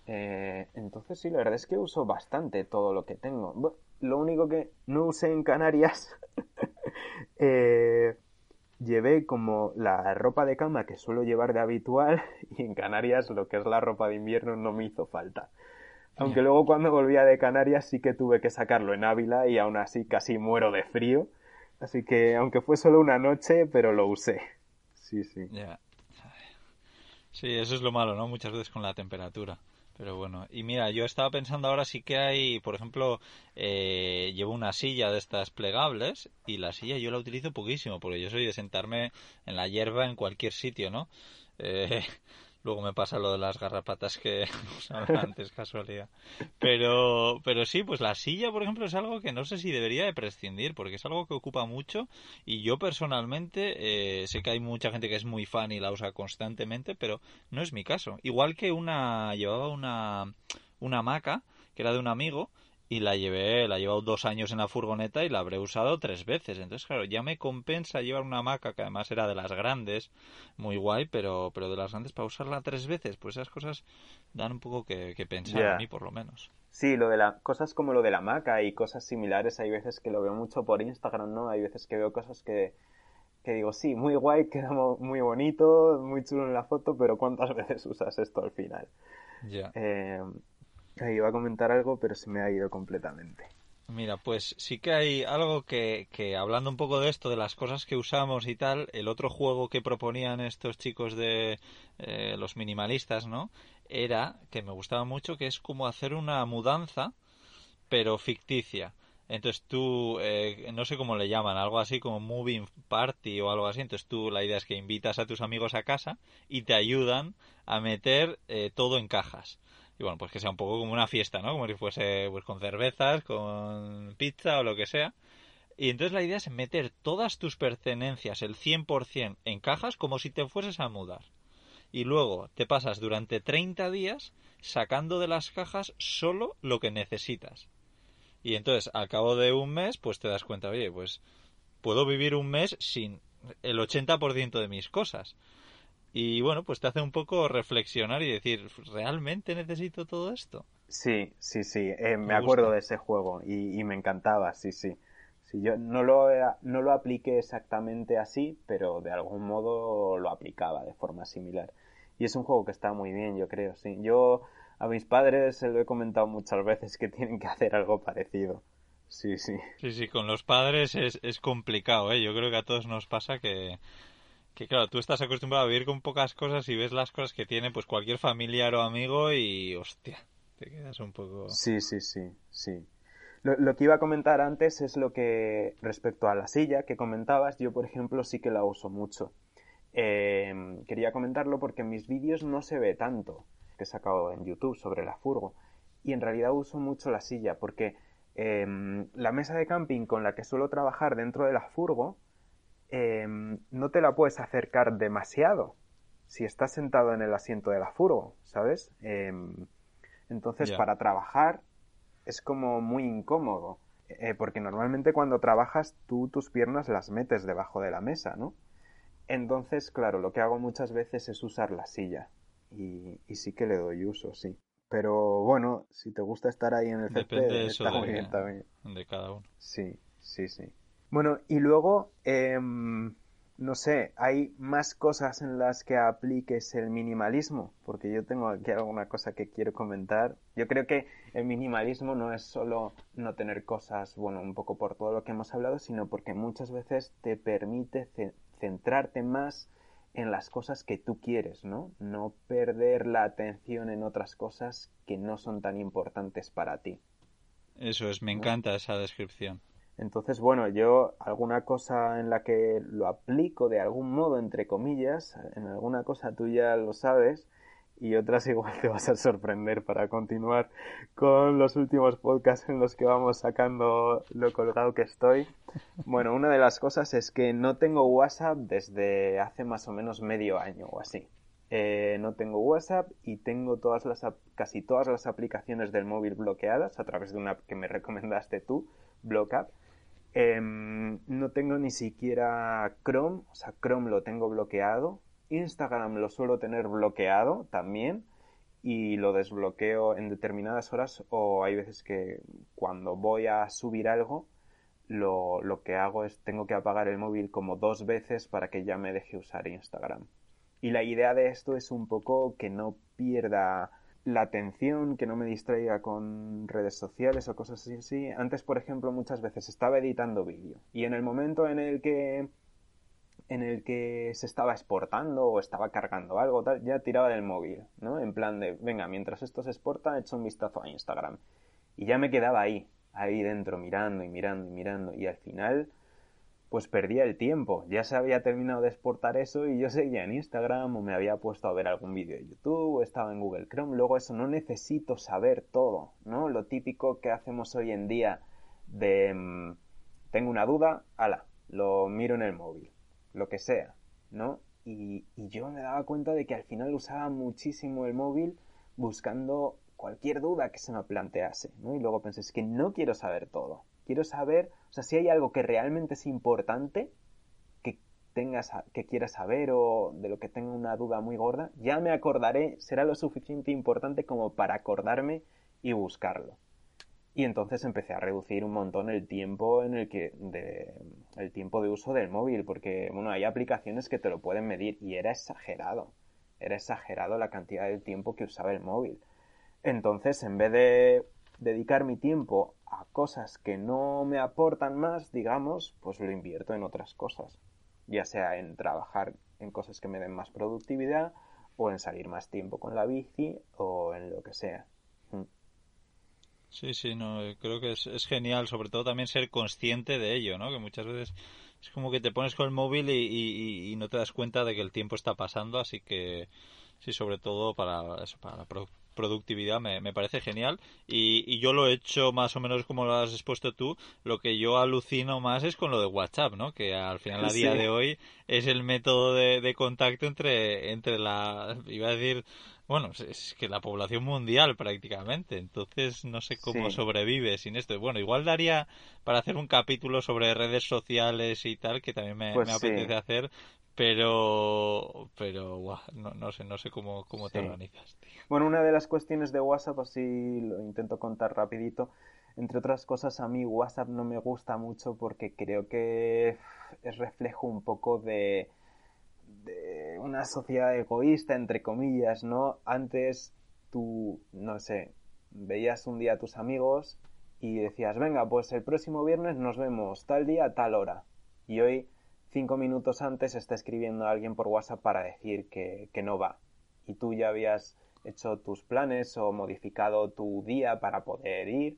Eh, entonces sí, la verdad es que uso bastante todo lo que tengo. lo único que no usé en Canarias eh, llevé como la ropa de cama que suelo llevar de habitual y en Canarias lo que es la ropa de invierno no me hizo falta. Aunque luego cuando volvía de Canarias sí que tuve que sacarlo en Ávila y aún así casi muero de frío. Así que aunque fue solo una noche, pero lo usé. Sí, sí.
Sí, eso es lo malo, ¿no? Muchas veces con la temperatura. Pero bueno, y mira, yo estaba pensando ahora sí que hay, por ejemplo, eh, llevo una silla de estas plegables y la silla yo la utilizo poquísimo porque yo soy de sentarme en la hierba en cualquier sitio, ¿no? Eh, Luego me pasa lo de las garrapatas que antes, casualidad. Pero, pero sí, pues la silla, por ejemplo, es algo que no sé si debería de prescindir, porque es algo que ocupa mucho y yo personalmente eh, sé que hay mucha gente que es muy fan y la usa constantemente, pero no es mi caso. Igual que una, llevaba una, una hamaca, que era de un amigo, y la llevé, la he llevado dos años en la furgoneta y la habré usado tres veces. Entonces, claro, ya me compensa llevar una hamaca que además era de las grandes, muy guay, pero, pero de las grandes para usarla tres veces, pues esas cosas dan un poco que, pensar a mí, por lo menos.
Sí, lo de la, cosas como lo de la hamaca y cosas similares, hay veces que lo veo mucho por Instagram, ¿no? Hay veces que veo cosas que, que digo, sí, muy guay, queda muy bonito, muy chulo en la foto, pero ¿cuántas veces usas esto al final?
Ya.
Eh, iba a comentar algo, pero se me ha ido completamente.
Mira, pues sí que hay algo que, que, hablando un poco de esto, de las cosas que usamos y tal, el otro juego que proponían estos chicos de eh, los minimalistas, ¿no? Era, que me gustaba mucho, que es como hacer una mudanza, pero ficticia. Entonces tú, eh, no sé cómo le llaman, algo así como moving party o algo así. Entonces tú, la idea es que invitas a tus amigos a casa y te ayudan a meter eh, todo en cajas y bueno, pues que sea un poco como una fiesta, ¿no? Como si fuese pues con cervezas, con pizza o lo que sea. Y entonces la idea es meter todas tus pertenencias, el 100%, en cajas como si te fueses a mudar. Y luego te pasas durante 30 días sacando de las cajas solo lo que necesitas. Y entonces al cabo de un mes, pues te das cuenta, oye, pues puedo vivir un mes sin el 80% de mis cosas. Y bueno, pues te hace un poco reflexionar y decir, ¿realmente necesito todo esto?
Sí, sí, sí, eh, me, acuerdo de ese juego y, me encantaba, sí, sí. sí yo no lo, no lo apliqué exactamente así, pero de algún modo lo aplicaba de forma similar. Y es un juego que está muy bien, yo creo, sí. Yo a mis padres se lo he comentado muchas veces que tienen que hacer algo parecido. Sí, sí.
Sí, sí, con los padres es, es complicado, ¿eh? Yo creo que a todos nos pasa que que claro, tú estás acostumbrado a vivir con pocas cosas y ves las cosas que tiene pues cualquier familiar o amigo y hostia, te quedas un poco...
Sí, sí, sí, sí. Lo, que iba a comentar antes es lo que respecto a la silla que comentabas, yo por ejemplo sí que la uso mucho. Eh, quería comentarlo porque en mis vídeos no se ve tanto que he sacado en YouTube sobre la furgo y en realidad uso mucho la silla porque em, la mesa de camping con la que suelo trabajar dentro de la furgo Em, no te la puedes acercar demasiado si estás sentado en el asiento de la furgo, ¿sabes? Em, entonces, para trabajar es como muy incómodo, eh, porque normalmente cuando trabajas tú tus piernas las metes debajo de la mesa, ¿no? Entonces, claro, lo que hago muchas veces es usar la silla y, sí que le doy uso, sí. Pero bueno, si te gusta estar ahí en el
césped, está muy bien también. De cada uno.
Sí, sí, sí. Bueno, y luego, em, no sé, hay más cosas en las que apliques el minimalismo, porque yo tengo aquí alguna cosa que quiero comentar. Yo creo que el minimalismo no es solo no tener cosas, bueno, un poco por todo lo que hemos hablado, sino porque muchas veces te permite centrarte más en las cosas que tú quieres, ¿no? No perder la atención en otras cosas que no son tan importantes para ti.
Eso es, me encanta esa descripción.
Entonces, bueno, yo alguna cosa en la que lo aplico de algún modo, entre comillas, en alguna cosa tú ya lo sabes, y otras igual te vas a sorprender para continuar con los últimos podcasts en los que vamos sacando lo colgado que estoy. Bueno, una de las cosas es que no tengo WhatsApp desde hace más o menos medio año o así. Eh, no tengo WhatsApp y tengo todas las casi todas las aplicaciones del móvil bloqueadas a través de una app que me recomendaste tú, BlockUp. Em, no tengo ni siquiera Chrome, o sea, Chrome lo tengo bloqueado. Instagram lo suelo tener bloqueado también y lo desbloqueo en determinadas horas o hay veces que cuando voy a subir algo lo, lo que hago es tengo que apagar el móvil como dos veces para que ya me deje usar Instagram. Y la idea de esto es un poco que no pierda la atención, que no me distraiga con redes sociales o cosas así. Antes, por ejemplo, muchas veces estaba editando vídeo y en el momento en el que en el que se estaba exportando o estaba cargando algo, tal, ya tiraba del móvil, ¿no? En plan de, venga, mientras esto se exporta, echo un vistazo a Instagram. Y ya me quedaba ahí, ahí dentro, mirando y mirando y mirando. Y al final, pues perdía el tiempo. Ya se había terminado de exportar eso y yo seguía en Instagram o me había puesto a ver algún vídeo de YouTube o estaba en Google Chrome. Luego eso no necesito saber todo, ¿no? Lo típico que hacemos hoy en día de mm, tengo una duda, ala, lo miro en el móvil, lo que sea, ¿no? Y, y yo me daba cuenta de que al final usaba muchísimo el móvil buscando cualquier duda que se me plantease, ¿no? Y luego pensé, es que no quiero saber todo quiero saber, o sea, si hay algo que realmente es importante, que tengas, que quieras saber o de lo que tenga una duda muy gorda, ya me acordaré, será lo suficiente importante como para acordarme y buscarlo. Y entonces empecé a reducir un montón el tiempo en el que de, el tiempo de uso del móvil, porque bueno, hay aplicaciones que te lo pueden medir y era exagerado. Era exagerado la cantidad de tiempo que usaba el móvil. Entonces, en vez de dedicar mi tiempo a cosas que no me aportan más, digamos, pues lo invierto en otras cosas. Ya sea en trabajar en cosas que me den más productividad o en salir más tiempo con la bici o en lo que sea. Mm.
Sí, sí, no, creo que es, genial, sobre todo también ser consciente de ello, ¿no? Que muchas veces es como que te pones con el móvil y, y, no te das cuenta de que el tiempo está pasando, así que sí, sobre todo para eso, para la productividad me, me parece genial. Y, y, yo lo he hecho más o menos como lo has expuesto tú. Lo que yo alucino más es con lo de WhatsApp no que al final a día de hoy es el método de, de contacto entre entre la iba a decir bueno, es que la población mundial prácticamente, entonces no sé cómo sobrevive sin esto. Bueno, igual daría para hacer un capítulo sobre redes sociales y tal, que también me, pues apetece hacer, pero pero no, no, sé no sé cómo, cómo te organizas
bueno una de las cuestiones de WhatsApp así lo intento contar rapidito entre otras cosas a mí WhatsApp no me gusta mucho porque creo que es reflejo un poco de de una sociedad egoísta entre comillas no antes tú no sé veías un día a tus amigos y decías venga pues el próximo viernes nos vemos tal día tal hora y hoy cinco minutos antes está escribiendo a alguien por WhatsApp para decir que, no va. Y tú ya habías hecho tus planes o modificado tu día para poder ir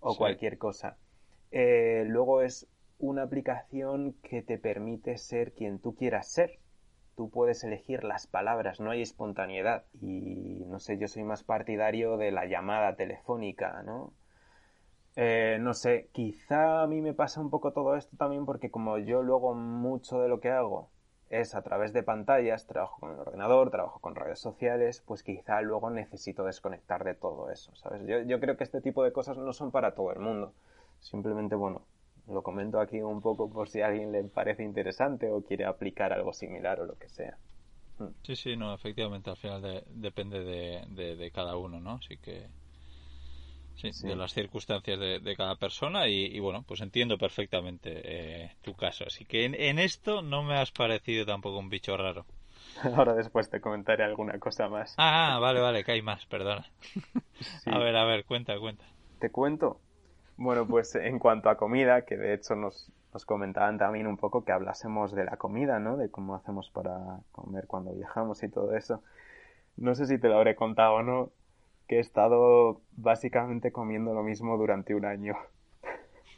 o cualquier cosa. Eh, luego es una aplicación que te permite ser quien tú quieras ser. Tú puedes elegir las palabras, no hay espontaneidad. Y no sé, yo soy más partidario de la llamada telefónica, ¿no? Eh, no sé, quizá a mí me pasa un poco todo esto también porque como yo luego mucho de lo que hago es a través de pantallas, trabajo con el ordenador, trabajo con redes sociales, pues quizá luego necesito desconectar de todo eso, ¿sabes? Yo, yo creo que este tipo de cosas no son para todo el mundo. Simplemente, bueno, lo comento aquí un poco por si a alguien le parece interesante o quiere aplicar algo similar o lo que sea.
Sí, sí, no, efectivamente, al final depende de, de, de, cada uno, ¿no? Así que Sí, de las circunstancias de, cada persona y, bueno, pues entiendo perfectamente eh, tu caso. Así que en, esto no me has parecido tampoco un bicho raro.
Ahora después te comentaré alguna cosa más.
Ah, vale, vale, que hay más, perdona. A ver, a ver, cuenta, cuenta.
¿Te cuento? Bueno, pues en cuanto a comida, que de hecho nos, nos comentaban también un poco que hablásemos de la comida, ¿no? De cómo hacemos para comer cuando viajamos y todo eso. No sé si te lo habré contado o no, que he estado básicamente comiendo lo mismo durante un año.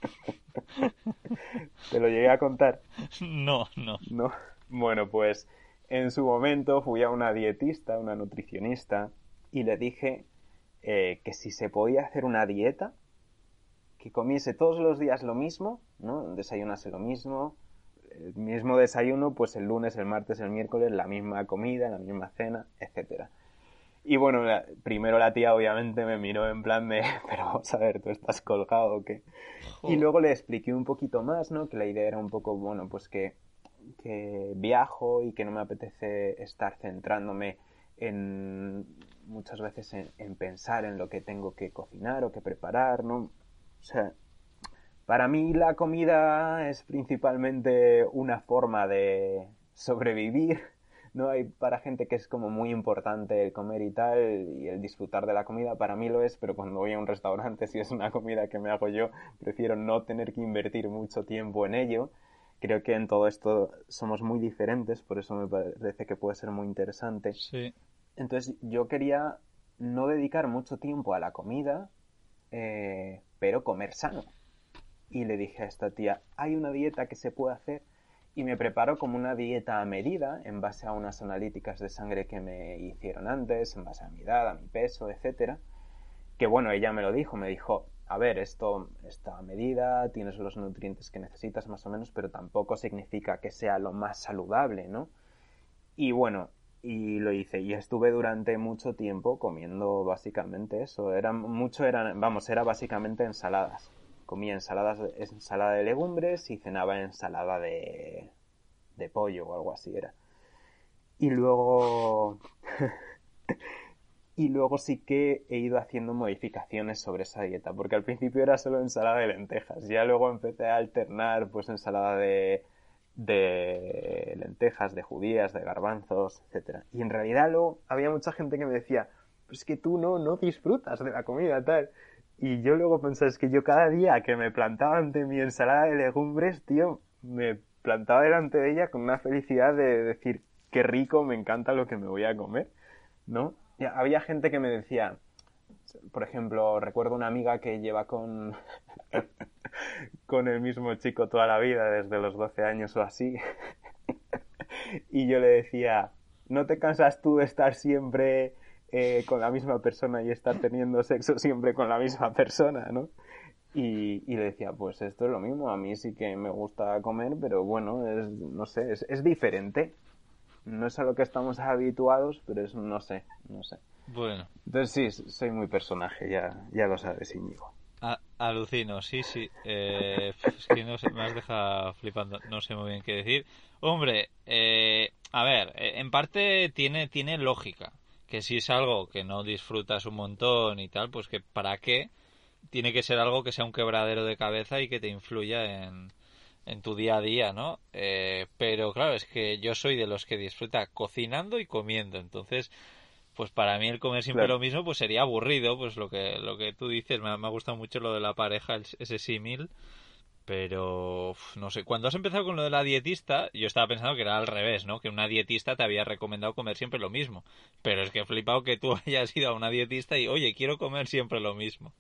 ¿Te lo llegué a contar?
No, no.
No. Bueno, pues en su momento fui a una dietista, una nutricionista, y le dije eh, que si se podía hacer una dieta, que comiese todos los días lo mismo, ¿no? Desayunase lo mismo, el mismo desayuno, pues el lunes, el martes, el miércoles, la misma comida, la misma cena, etcétera. Y bueno, primero la tía obviamente me miró en plan de, pero vamos a ver, ¿tú estás colgado o qué? Y luego le expliqué un poquito más, ¿no? Que la idea era un poco, bueno, pues que, que viajo y que no me apetece estar centrándome en muchas veces en, en, pensar en lo que tengo que cocinar o que preparar, ¿no? O sea, para mí la comida es principalmente una forma de sobrevivir no hay para gente que es como muy importante el comer y tal y el disfrutar de la comida para mí lo es pero cuando voy a un restaurante si es una comida que me hago yo prefiero no tener que invertir mucho tiempo en ello. Creo que en todo esto somos muy diferentes por eso me parece que puede ser muy interesante.
Sí.
entonces yo quería no dedicar mucho tiempo a la comida eh, pero comer sano. Y le dije a esta tía hay una dieta que se puede hacer y me preparo como una dieta a medida en base a unas analíticas de sangre que me hicieron antes, en base a mi edad, a mi peso, etcétera. Que bueno, ella me lo dijo, me dijo, a ver, esto está a medida, tienes los nutrientes que necesitas más o menos, pero tampoco significa que sea lo más saludable, ¿no? Y bueno, y lo hice y estuve durante mucho tiempo comiendo básicamente eso, era mucho eran, vamos, era básicamente ensaladas comía ensaladas, ensalada de legumbres y cenaba ensalada de, de pollo o algo así era. Y luego... y luego sí que he ido haciendo modificaciones sobre esa dieta, porque al principio era solo ensalada de lentejas, ya luego empecé a alternar pues ensalada de, de lentejas, de judías, de garbanzos, etcétera. Y en realidad luego había mucha gente que me decía, pues que tú no, no disfrutas de la comida tal. Y yo luego pensaba, es que yo cada día que me plantaba ante mi ensalada de legumbres, tío, me plantaba delante de ella con una felicidad de decir, qué rico, me encanta lo que me voy a comer, ¿no? Y había gente que me decía, por ejemplo, recuerdo una amiga que lleva con, con el mismo chico toda la vida, desde los 12 años o así, y yo le decía, ¿no te cansas tú de estar siempre eh, con la misma persona y estar teniendo sexo siempre con la misma persona, ¿no? Y, le decía, pues esto es lo mismo, a mí sí que me gusta comer, pero bueno, es, no sé, es, es diferente. No es a lo que estamos habituados, pero es, no sé, no sé.
Bueno.
Entonces sí, soy muy personaje, ya, ya lo sabes, Íñigo.
alucino, sí, sí. Eh, es que no sé, me has dejado flipando, no sé muy bien qué decir. Hombre, eh, a ver, en parte tiene, tiene lógica que si es algo que no disfrutas un montón y tal, pues que para qué tiene que ser algo que sea un quebradero de cabeza y que te influya en, en tu día a día, ¿no? Eh, pero claro, es que yo soy de los que disfruta cocinando y comiendo, entonces pues para mí el comer siempre lo mismo pues sería aburrido, pues lo que lo que tú dices, me, me ha gustado mucho lo de la pareja, ese símil. Pero, no sé, cuando has empezado con lo de la dietista, yo estaba pensando que era al revés, ¿no? Que una dietista te había recomendado comer siempre lo mismo. Pero es que he flipado que tú hayas ido a una dietista y, oye, quiero comer siempre lo mismo.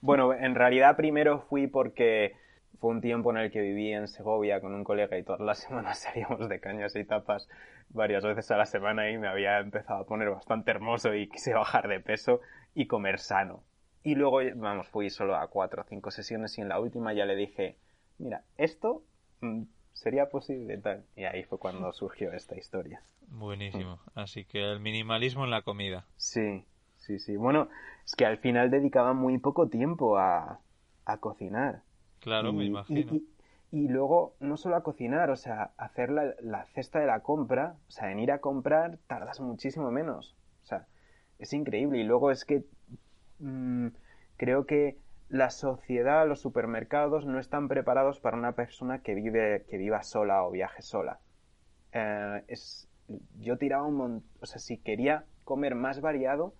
Bueno, en realidad primero fui porque fue un tiempo en el que viví en Segovia con un colega y todas las semanas salíamos de cañas y tapas varias veces a la semana y me había empezado a poner bastante hermoso y quise bajar de peso y comer sano. Y luego, vamos, fui solo a cuatro o cinco sesiones y en la última ya le dije, mira, esto mm, sería posible tal. Y ahí fue cuando surgió esta historia.
Buenísimo. Así que el minimalismo en la comida.
Sí, sí, sí. Bueno, es que al final dedicaba muy poco tiempo a, a cocinar.
Claro, me imagino.
Y, luego, no solo a cocinar, o sea, hacer la, la cesta de la compra, o sea, en ir a comprar tardas muchísimo menos. O sea, es increíble. Y luego es que Mm, creo que la sociedad, los supermercados no están preparados para una persona que vive, que viva sola o viaje sola. Eh, es, yo tiraba un montón, o sea, si quería comer más variado,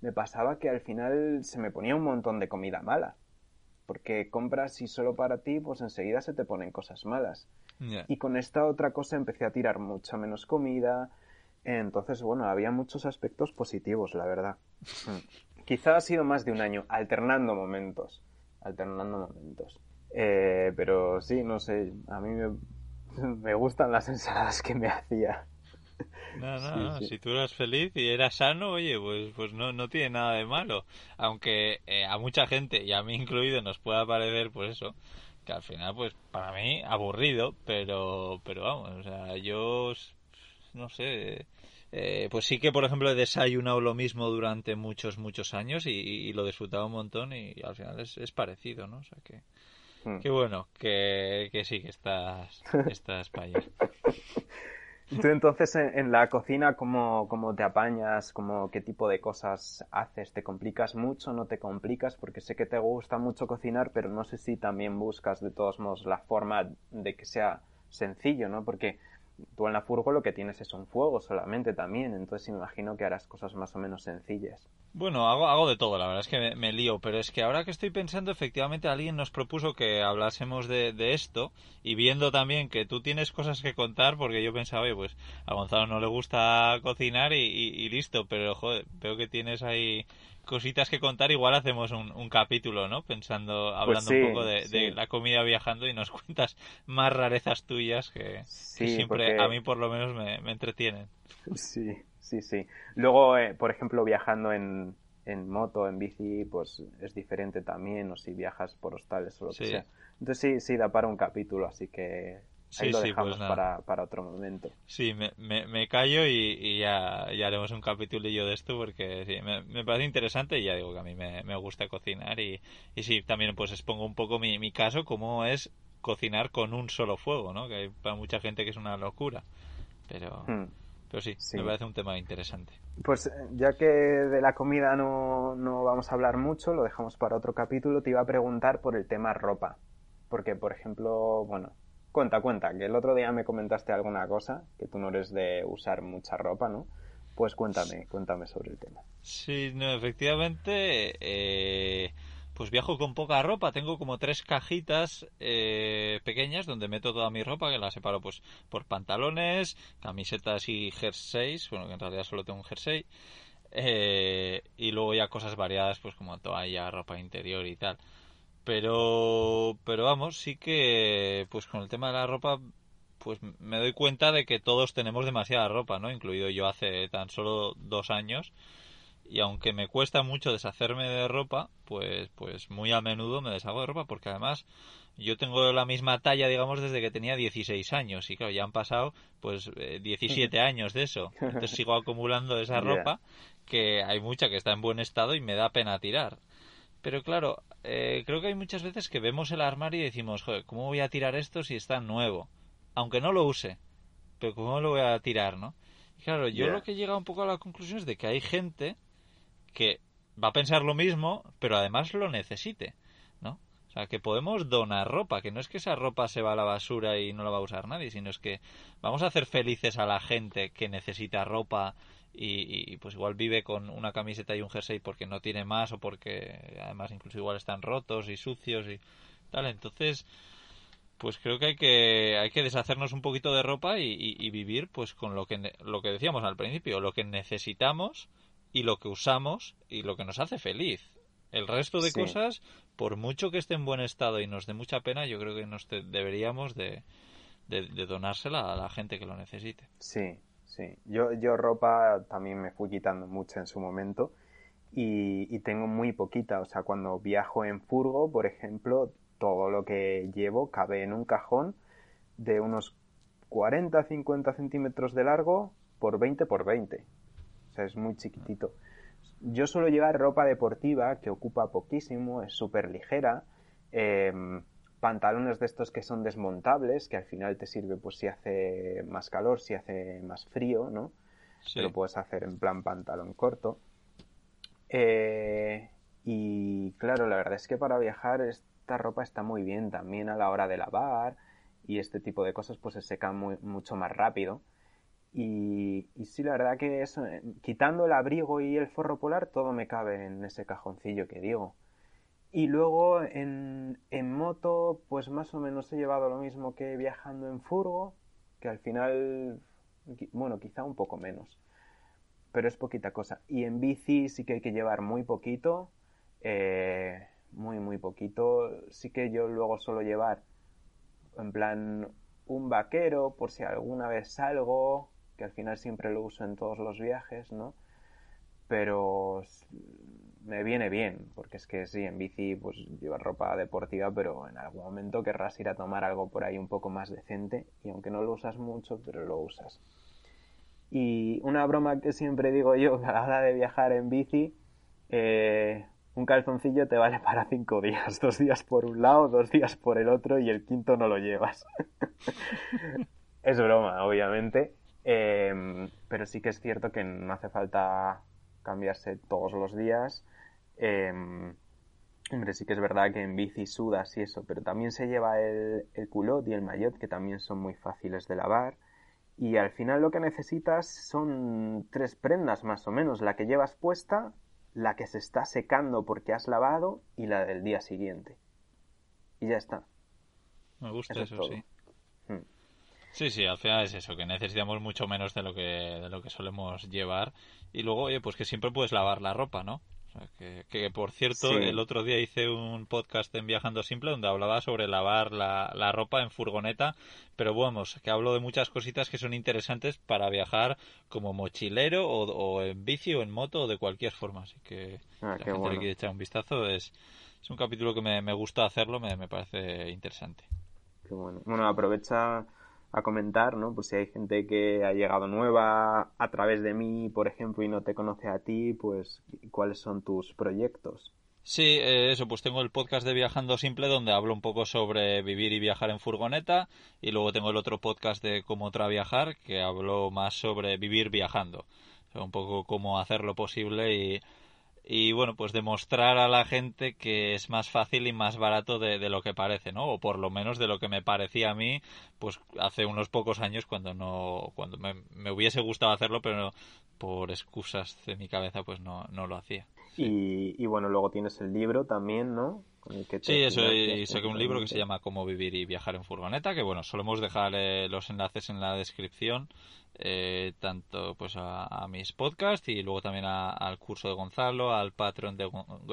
me pasaba que al final se me ponía un montón de comida mala. Porque compras y solo para ti, pues enseguida se te ponen cosas malas. Y con esta otra cosa empecé a tirar mucha menos comida. Entonces, bueno, había muchos aspectos positivos, la verdad. Quizá ha sido más de un año, alternando momentos. Alternando momentos. Eh, pero sí, no sé, a mí me, me, gustan las ensaladas que me hacía.
No, no, si tú eras feliz y eras sano, oye, pues, pues no, no tiene nada de malo. Aunque eh, a mucha gente, y a mí incluido, nos pueda parecer, pues eso, que al final, pues para mí, aburrido, pero, pero vamos, o sea, yo, no sé, eh, pues sí que, por ejemplo, he desayunado lo mismo durante muchos, muchos años y, lo he disfrutado un montón y, al final es, es, parecido, ¿no? O sea que... Hmm. Qué bueno, que, que sí, que estás, estás para allá.
Tú entonces en, la cocina, ¿cómo, ¿cómo, te apañas? ¿Cómo, ¿Qué tipo de cosas haces? ¿Te complicas mucho? ¿No te complicas? Porque sé que te gusta mucho cocinar, pero no sé si también buscas de todos modos la forma de que sea sencillo, ¿no? Porque tú en la furgo lo que tienes es un fuego solamente también, entonces imagino que harás cosas más o menos sencillas.
Bueno, hago, hago de todo, la verdad es que me, lío, pero es que ahora que estoy pensando, efectivamente alguien nos propuso que hablásemos de, esto y viendo también que tú tienes cosas que contar, porque yo pensaba, oye, pues a Gonzalo no le gusta cocinar y, listo, pero joder, veo que tienes ahí cositas que contar, igual hacemos un, capítulo, ¿no? Pensando, pues hablando un poco de, la comida viajando y nos cuentas más rarezas tuyas que, siempre a mí por lo menos me, me entretienen.
Sí, sí, sí. Luego, eh, por ejemplo, viajando en, en moto, en bici, pues es diferente también, o si viajas por hostales o lo que sea. Entonces sí, sí, da para un capítulo, así que ahí lo dejamos pues para, para, otro momento.
Sí, me, me, callo y, ya, ya, haremos un capítulillo de esto porque sí, me, parece interesante y ya digo que a mí me, me gusta cocinar y, y sí, también pues expongo un poco mi, mi caso, cómo es cocinar con un solo fuego, ¿no? Que hay para mucha gente que es una locura, pero... Hmm. Pero sí, me parece un tema interesante.
Pues eh, ya que de la comida no, no vamos a hablar mucho, lo dejamos para otro capítulo, te iba a preguntar por el tema ropa. Porque, por ejemplo, bueno, cuenta, cuenta, que el otro día me comentaste alguna cosa, que tú no eres de usar mucha ropa, ¿no? Pues cuéntame, cuéntame sobre el tema.
Sí, no, efectivamente, eh, pues viajo con poca ropa. Tengo como tres cajitas eh, pequeñas donde meto toda mi ropa, que la separo pues por pantalones, camisetas y jerseys. Bueno, que en realidad solo tengo un jersey. Eh, y luego ya cosas variadas, pues como toalla, ropa interior y tal. Pero, pero vamos, sí que, pues con el tema de la ropa, pues me doy cuenta de que todos tenemos demasiada ropa, ¿no? Incluido yo hace tan solo dos años y aunque me cuesta mucho deshacerme de ropa, pues, pues muy a menudo me deshago de ropa porque además yo tengo la misma talla, digamos, desde que tenía 16 años y claro, ya han pasado pues 17 eh, años de eso. Entonces sigo acumulando esa ropa que hay mucha que está en buen estado y me da pena tirar. Pero claro, eh, creo que hay muchas veces que vemos el armario y decimos, joder, ¿cómo voy a tirar esto si está nuevo? Aunque no lo use, pero ¿cómo lo voy a tirar, no? Y claro, yo lo que he llegado un poco a la conclusión es de que hay gente que va a pensar lo mismo, pero además lo necesite, ¿no? O sea, que podemos donar ropa, que no es que esa ropa se va a la basura y no la va a usar nadie, sino es que vamos a hacer felices a la gente que necesita ropa y, pues igual vive con una camiseta y un jersey porque no tiene más o porque además incluso igual están rotos y sucios y tal. Entonces, pues creo que hay que hay que deshacernos un poquito de ropa y, y vivir pues con lo que lo que decíamos al principio, lo que necesitamos y lo que usamos y lo que nos hace feliz. El resto de cosas, por mucho que esté en buen estado y nos dé mucha pena, yo creo que nos deberíamos de, de, donársela a la gente que lo necesite.
Sí, sí. Yo, yo ropa también me fui quitando mucho en su momento y, y tengo muy poquita. O sea, cuando viajo en furgo, por ejemplo, todo lo que llevo cabe en un cajón de unos 40-50 centímetros de largo por 20 por 20 o sea, es muy chiquitito. Yo suelo llevar ropa deportiva que ocupa poquísimo, es súper ligera, em, pantalones de estos que son desmontables, que al final te sirve pues si hace más calor, si hace más frío, ¿no? Sí. Lo puedes hacer en plan pantalón corto. Eh, y claro, la verdad es que para viajar esta ropa está muy bien también a la hora de lavar y este tipo de cosas pues se secan muy, mucho más rápido. Y, sí, la verdad que eso, eh, quitando el abrigo y el forro polar, todo me cabe en ese cajoncillo que digo. Y luego en, en moto, pues más o menos he llevado lo mismo que viajando en furgo, que al final, bueno, quizá un poco menos, pero es poquita cosa. Y en bici sí que hay que llevar muy poquito, eh, muy, muy poquito. Sí que yo luego suelo llevar, en plan, un vaquero por si alguna vez salgo, que al final siempre lo uso en todos los viajes, ¿no? Pero me viene bien, porque es que sí, en bici pues llevas ropa deportiva, pero en algún momento querrás ir a tomar algo por ahí un poco más decente y aunque no lo usas mucho, pero lo usas. Y una broma que siempre digo yo a la hora de viajar en bici, eh, un calzoncillo te vale para cinco días, dos días por un lado, dos días por el otro y el quinto no lo llevas. es broma, obviamente, eh, pero sí que es cierto que no hace falta cambiarse todos los días. Eh, hombre, sí que es verdad que en bici sudas y eso, pero también se lleva el, el culot y el maillot, que también son muy fáciles de lavar. Y al final lo que necesitas son tres prendas más o menos, la que llevas puesta, la que se está secando porque has lavado y la del día siguiente. Y ya está.
Me gusta eso, sí. Sí, sí, al final es eso, que necesitamos mucho menos de lo que, de lo que solemos llevar. Y luego, oye, pues que siempre puedes lavar la ropa, ¿no? que, por cierto, el otro día hice un podcast en Viajando Simple donde hablaba sobre lavar la, la ropa en furgoneta, pero vamos, que hablo de muchas cositas que son interesantes para viajar como mochilero o, en bici o en moto o de cualquier forma. Así que
ah,
la gente le quiere echar un vistazo. Es, es un capítulo que me, me gusta hacerlo, me, me parece interesante.
Qué bueno. Bueno, aprovecha a comentar, ¿no? Pues si hay gente que ha llegado nueva a través de mí, por ejemplo, y no te conoce a ti, pues cuáles son tus proyectos.
Sí, eh, eso, pues tengo el podcast de Viajando Simple donde hablo un poco sobre vivir y viajar en furgoneta y luego tengo el otro podcast de Cómo otra viajar que hablo más sobre vivir viajando, un poco cómo hacerlo posible y y bueno, pues demostrar a la gente que es más fácil y más barato de, lo que parece, ¿no? O por lo menos de lo que me parecía a mí, pues hace unos pocos años cuando no, cuando me, me hubiese gustado hacerlo, pero por excusas de mi cabeza pues no, no lo hacía.
Y, y bueno, luego tienes el libro también, ¿no?
sí, eso, y saqué un libro que se llama Cómo vivir y viajar en furgoneta, que bueno, solemos dejar eh, los enlaces en la descripción eh, tanto pues a, mis podcasts y luego también al curso de Gonzalo, al Patreon de,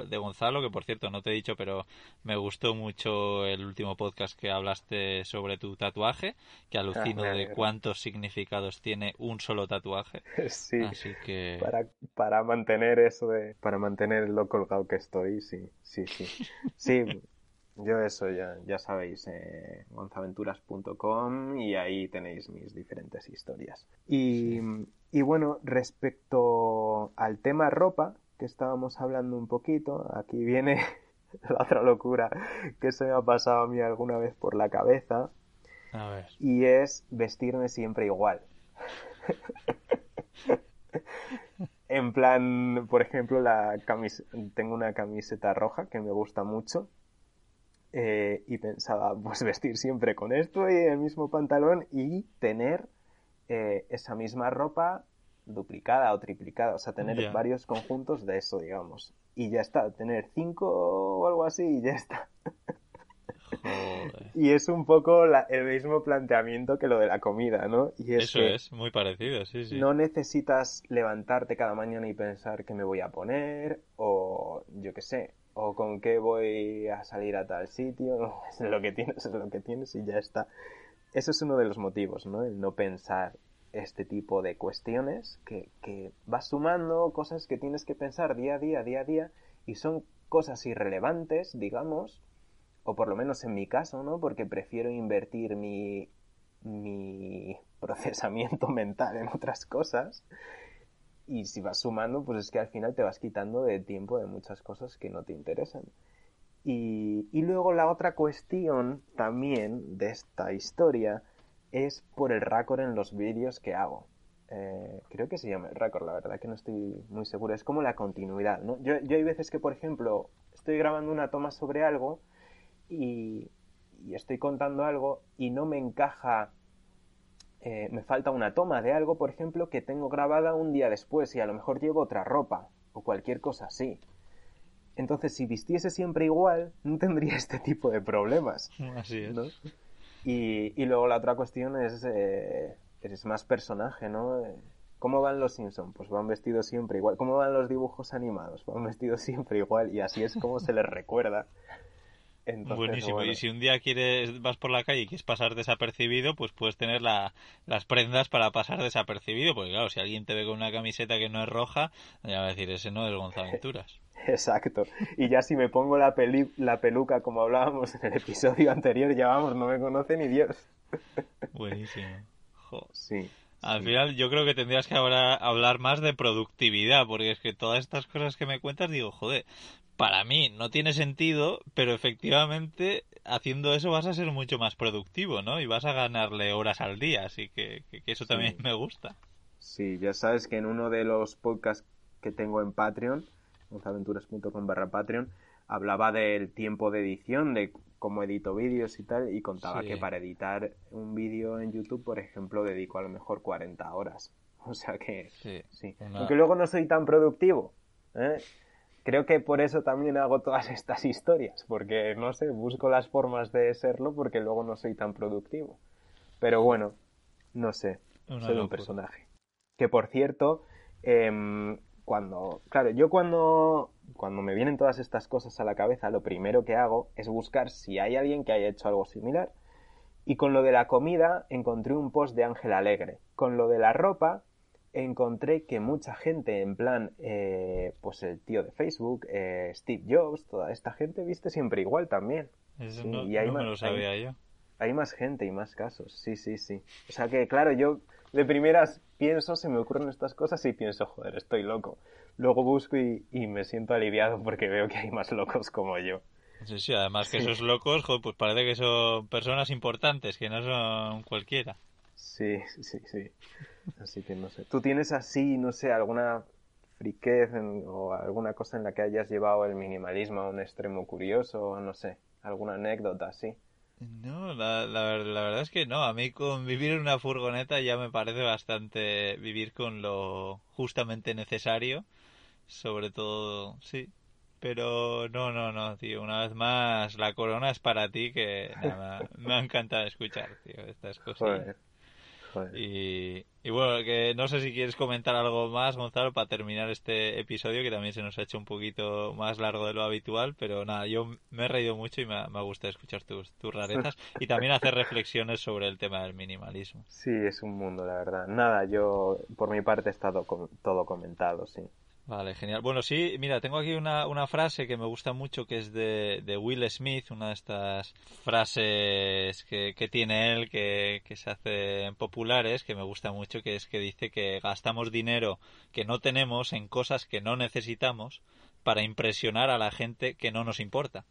de, Gonzalo, que por cierto no te he dicho, pero me gustó mucho el último podcast que hablaste sobre tu tatuaje, que alucino ah, de cuántos significados tiene un solo tatuaje.
Sí,
Así que...
para, para mantener eso de, para mantener lo colgado que estoy, sí, sí, sí. Sí, yo eso ya, ya sabéis, eh, gonzaventuras.com y ahí tenéis mis diferentes historias. Y, y, bueno, respecto al tema ropa, que estábamos hablando un poquito, aquí viene la otra locura que se me ha pasado a mí alguna vez por la cabeza.
A ver.
Y es vestirme siempre igual. en plan, por ejemplo, la camis tengo una camiseta roja que me gusta mucho eh, y pensaba, pues vestir siempre con esto y el mismo pantalón y tener eh, esa misma ropa duplicada o triplicada, o sea, tener varios conjuntos de eso, digamos. Y ya está, tener cinco o algo así y ya está. Y es un poco el mismo planteamiento que lo de la comida, ¿no? Y
Eso es, muy parecido, sí, sí.
No necesitas levantarte cada mañana y pensar qué me voy a poner, o yo qué sé, o con qué voy a salir a tal sitio, es lo que tienes, es lo que tienes y ya está. Eso es uno de los motivos, ¿no? El no pensar este tipo de cuestiones que, que vas sumando cosas que tienes que pensar día a día, día a día, y son cosas irrelevantes, digamos, o por lo menos en mi caso, ¿no? Porque prefiero invertir mi, mi procesamiento mental en otras cosas y si vas sumando, pues es que al final te vas quitando de tiempo de muchas cosas que no te interesan. Y, y luego la otra cuestión también de esta historia es por el récord en los vídeos que hago. Eh, creo que se llama el récord, la verdad que no estoy muy seguro. Es como la continuidad, ¿no? Yo, yo hay veces que, por ejemplo, estoy grabando una toma sobre algo y, y estoy contando algo y no me encaja eh, me falta una toma de algo, por ejemplo, que tengo grabada un día después y a lo mejor llevo otra ropa o cualquier cosa así. Entonces, si vistiese siempre igual, no tendría este tipo de problemas.
Así es.
Y, luego la otra cuestión es, eh, eres más personaje, ¿no? ¿Cómo van los Simpsons? Pues van vestidos siempre igual. ¿Cómo van los dibujos animados? Van vestidos siempre igual y así es como se les recuerda.
Buenísimo. Y si un día quieres vas por la calle y quieres pasar desapercibido, pues puedes tener la, las prendas para pasar desapercibido. Porque claro, si alguien te ve con una camiseta que no es roja, ya va a decir, ese no es Gonzalo Aventuras.
Exacto. Y ya si me pongo la, la peluca, como hablábamos en el episodio anterior, ya vamos, no me conoce ni Dios.
Buenísimo.
Sí.
Al final yo creo que tendrías que ahora hablar más de productividad, porque es que todas estas cosas que me cuentas digo, joder, para mí no tiene sentido, pero efectivamente haciendo eso vas a ser mucho más productivo, ¿no? Y vas a ganarle horas al día, así que, eso también me gusta.
Sí, ya sabes que en uno de los podcasts que tengo en Patreon, aventuras.com barra Patreon, hablaba del tiempo de edición, de cómo edito vídeos y tal, y contaba que para editar un vídeo en YouTube, por ejemplo, dedico a lo mejor 40 horas. O sea que sí. Aunque luego no soy tan productivo. ¿eh? Creo que por eso también hago todas estas historias, porque no sé, busco las formas de serlo porque luego no soy tan productivo. Pero bueno, no sé, soy un personaje. Que por cierto, eh, cuando, claro, yo cuando, cuando me vienen todas estas cosas a la cabeza, lo primero que hago es buscar si hay alguien que haya hecho algo similar. Y con lo de la comida encontré un post de Ángel Alegre. Con lo de la ropa encontré que mucha gente, en plan, eh, pues el tío de Facebook, eh, Steve Jobs, toda esta gente viste siempre igual también.
Eso no, me lo sabía yo.
Hay más gente y más casos, sí, sí, sí. O sea que, claro, yo de primeras pienso, se me ocurren estas cosas y pienso, joder, estoy loco. Luego busco y, me siento aliviado porque veo que hay más locos como yo.
Sí, sí, además que esos locos, joder, pues parece que son personas importantes, que no son cualquiera.
Sí, sí, sí. Así que no sé. ¿Tú tienes así, no sé, alguna friquez o alguna cosa en la que hayas llevado el minimalismo a un extremo curioso, no sé, alguna anécdota así?
No, la, la, la, verdad es que no. A mí con vivir en una furgoneta ya me parece bastante vivir con lo justamente necesario. Sobre todo, sí. Pero no, no, no, tío. Una vez más, la corona es para ti que nada, me ha encantado escuchar, tío, estas cosas. Y, bueno, que no sé si quieres comentar algo más, Gonzalo, para terminar este episodio, que también se nos ha hecho un poquito más largo de lo habitual, pero nada, yo me he reído mucho y me ha, gustado escuchar tus, tus rarezas y también hacer reflexiones sobre el tema del minimalismo.
Sí, es un mundo, la verdad. Nada, yo por mi parte he estado todo comentado, sí.
Vale, genial. Bueno, sí, mira, tengo aquí una, una frase que me gusta mucho que es de, de Will Smith, una de estas frases que, que tiene él que, que se hacen populares, que me gusta mucho, que es que dice que gastamos dinero que no tenemos en cosas que no necesitamos para impresionar a la gente que no nos importa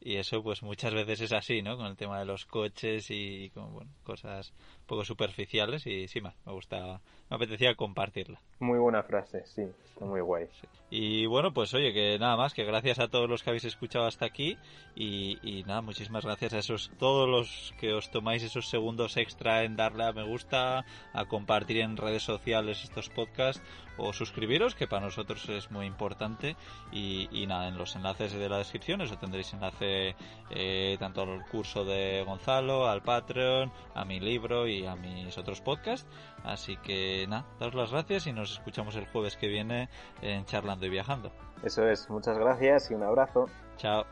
y eso pues muchas veces es así, ¿no? Con el tema de los coches y con bueno, cosas poco superficiales y sí, me gusta, me apetecía compartirla.
Muy buena frase, sí, está muy guay.
Y bueno, pues oye, que nada más, que gracias a todos los que habéis escuchado hasta aquí y, y nada, muchísimas gracias a esos, todos los que os tomáis esos segundos extra en darle a me gusta, a compartir en redes sociales estos podcasts o suscribiros, que para nosotros es muy importante. Y, nada, en los enlaces de la descripción eso tendréis enlace eh, tanto al curso de Gonzalo, al Patreon, a mi libro y a mis otros podcasts. Así que nada, daos las gracias y nos escuchamos el jueves que viene en Charlando y Viajando.
Eso es, muchas gracias y un abrazo.
Chao.